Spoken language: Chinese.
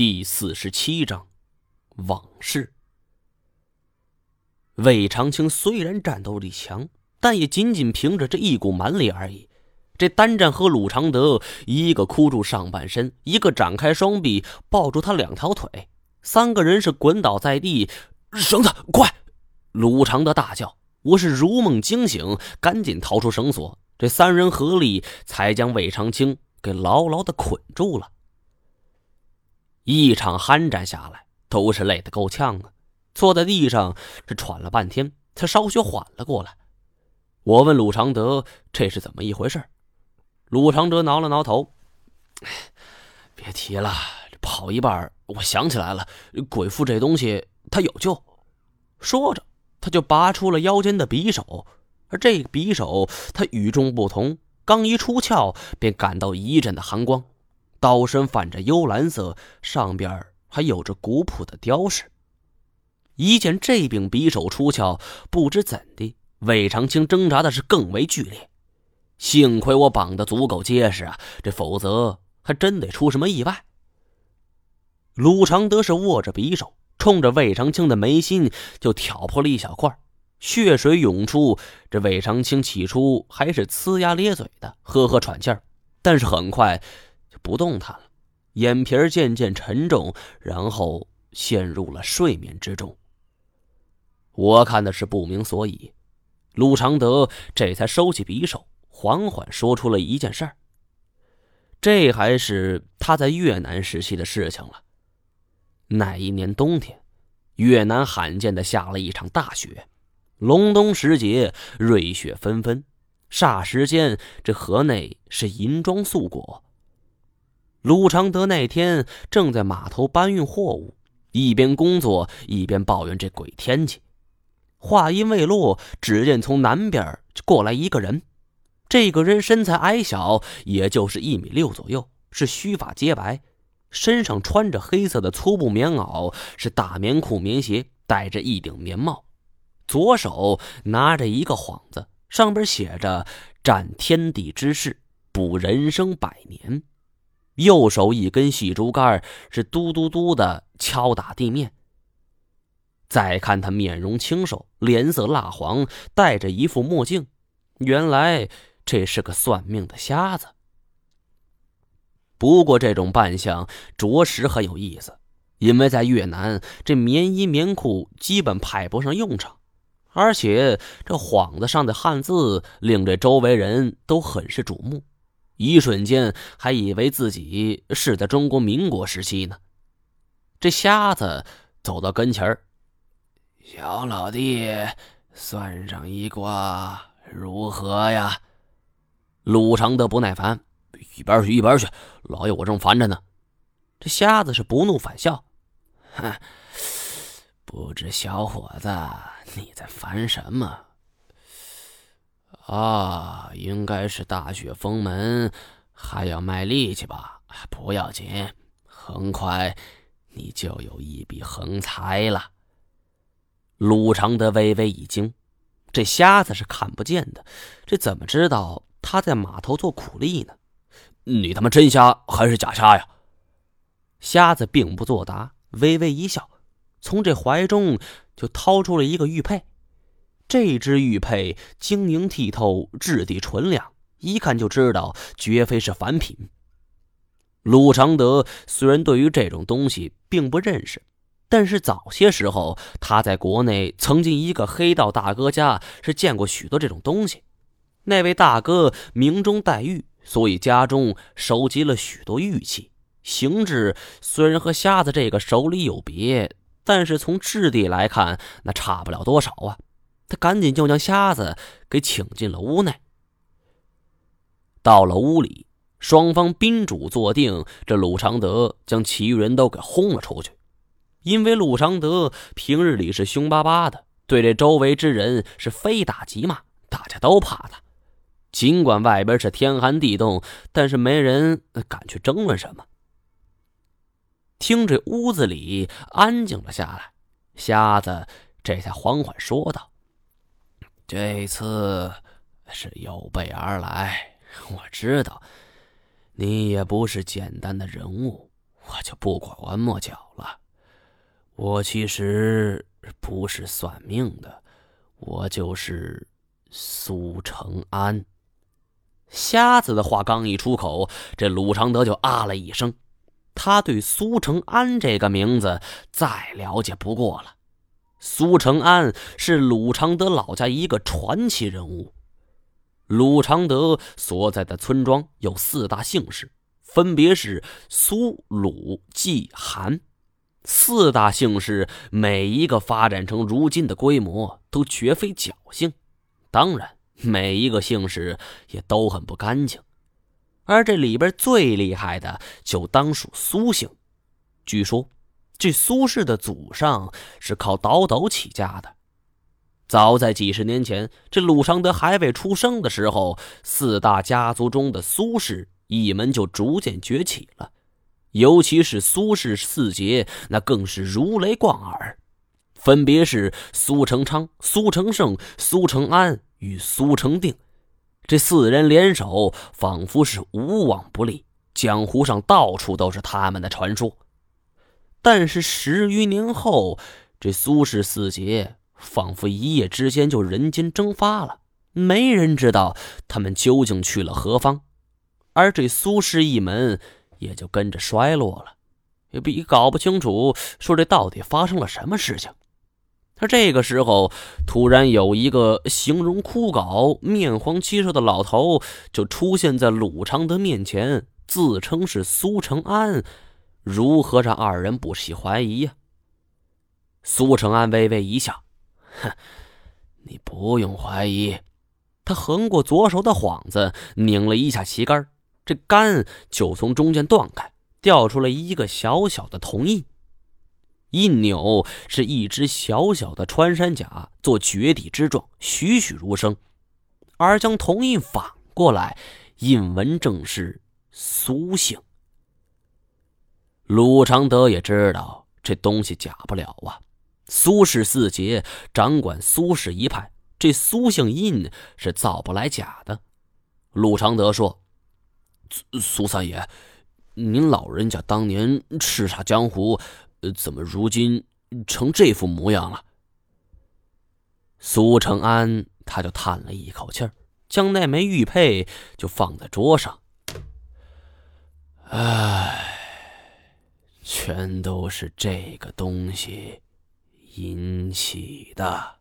第四十七章，往事。魏长青虽然战斗力强，但也仅仅凭着这一股蛮力而已。这单战和鲁长德，一个箍住上半身，一个展开双臂抱住他两条腿，三个人是滚倒在地。绳子，快！鲁长德大叫。我是如梦惊醒，赶紧逃出绳索。这三人合力才将魏长青给牢牢的捆住了。一场酣战下来，都是累得够呛啊！坐在地上是喘了半天，才稍许缓了过来。我问鲁长德：“这是怎么一回事？”鲁长德挠了挠头：“别提了，跑一半，我想起来了，鬼父这东西他有救。”说着，他就拔出了腰间的匕首，而这匕首他与众不同，刚一出鞘，便感到一阵的寒光。刀身泛着幽蓝色，上边还有着古朴的雕饰。一见这柄匕首出鞘，不知怎的，魏长青挣扎的是更为剧烈。幸亏我绑的足够结实啊，这否则还真得出什么意外。鲁长德是握着匕首，冲着魏长青的眉心就挑破了一小块，血水涌出。这魏长青起初还是呲牙咧嘴的，呵呵喘气儿，但是很快。不动弹了，眼皮渐渐沉重，然后陷入了睡眠之中。我看的是不明所以，陆长德这才收起匕首，缓缓说出了一件事儿。这还是他在越南时期的事情了。那一年冬天，越南罕见的下了一场大雪，隆冬时节，瑞雪纷纷，霎时间，这河内是银装素裹。鲁长德那天正在码头搬运货物，一边工作一边抱怨这鬼天气。话音未落，只见从南边过来一个人。这个人身材矮小，也就是一米六左右，是须发皆白，身上穿着黑色的粗布棉袄，是大棉裤、棉鞋，戴着一顶棉帽，左手拿着一个幌子，上边写着“占天地之势，补人生百年”。右手一根细竹竿是嘟嘟嘟的敲打地面。再看他面容清瘦，脸色蜡黄，戴着一副墨镜，原来这是个算命的瞎子。不过这种扮相着实很有意思，因为在越南，这棉衣棉裤基本派不上用场，而且这幌子上的汉字令这周围人都很是瞩目。一瞬间，还以为自己是在中国民国时期呢。这瞎子走到跟前儿：“小老弟，算上一卦如何呀？”鲁长德不耐烦：“一边去，一边去，老爷我正烦着呢。”这瞎子是不怒反笑：“哼，不知小伙子你在烦什么？”啊，应该是大雪封门，还要卖力气吧？不要紧，很快你就有一笔横财了。鲁长德微微一惊，这瞎子是看不见的，这怎么知道他在码头做苦力呢？你他妈真瞎还是假瞎呀？瞎子并不作答，微微一笑，从这怀中就掏出了一个玉佩。这只玉佩晶莹剔透，质地纯良，一看就知道绝非是凡品。鲁长德虽然对于这种东西并不认识，但是早些时候他在国内曾经一个黑道大哥家是见过许多这种东西。那位大哥名中带玉，所以家中收集了许多玉器，形制虽然和瞎子这个手里有别，但是从质地来看，那差不了多少啊。他赶紧就将瞎子给请进了屋内。到了屋里，双方宾主坐定，这鲁长德将其余人都给轰了出去。因为鲁长德平日里是凶巴巴的，对这周围之人是非打即骂，大家都怕他。尽管外边是天寒地冻，但是没人敢去争论什么。听这屋子里安静了下来，瞎子这才缓缓说道。这次是有备而来，我知道你也不是简单的人物，我就不拐弯抹角了。我其实不是算命的，我就是苏成安。瞎子的话刚一出口，这鲁常德就啊了一声。他对苏成安这个名字再了解不过了。苏成安是鲁常德老家一个传奇人物。鲁常德所在的村庄有四大姓氏，分别是苏、鲁、季、韩。四大姓氏每一个发展成如今的规模，都绝非侥幸。当然，每一个姓氏也都很不干净。而这里边最厉害的，就当属苏姓。据说，这苏氏的祖上是靠倒斗起家的。早在几十年前，这鲁常德还未出生的时候，四大家族中的苏氏一门就逐渐崛起了。尤其是苏氏四杰，那更是如雷贯耳，分别是苏成昌、苏成胜、苏成安与苏成定。这四人联手，仿佛是无往不利，江湖上到处都是他们的传说。但是十余年后，这苏氏四杰仿佛一夜之间就人间蒸发了，没人知道他们究竟去了何方，而这苏氏一门也就跟着衰落了，也比搞不清楚说这到底发生了什么事情。他这个时候，突然有一个形容枯槁、面黄肌瘦的老头就出现在鲁常德面前，自称是苏成安，如何让二人不起怀疑呀？苏成安微微一笑：“哼，你不用怀疑。”他横过左手的幌子，拧了一下旗杆，这杆就从中间断开，掉出了一个小小的铜印。一扭是一只小小的穿山甲做绝底之状，栩栩如生。而将铜印反过来，印文正是苏姓。鲁常德也知道这东西假不了啊。苏氏四杰掌管苏氏一派，这苏姓印是造不来假的。鲁常德说：“苏三爷，您老人家当年叱咤江湖。”，怎么如今成这副模样了？苏成安他就叹了一口气儿，将那枚玉佩就放在桌上。唉，全都是这个东西引起的。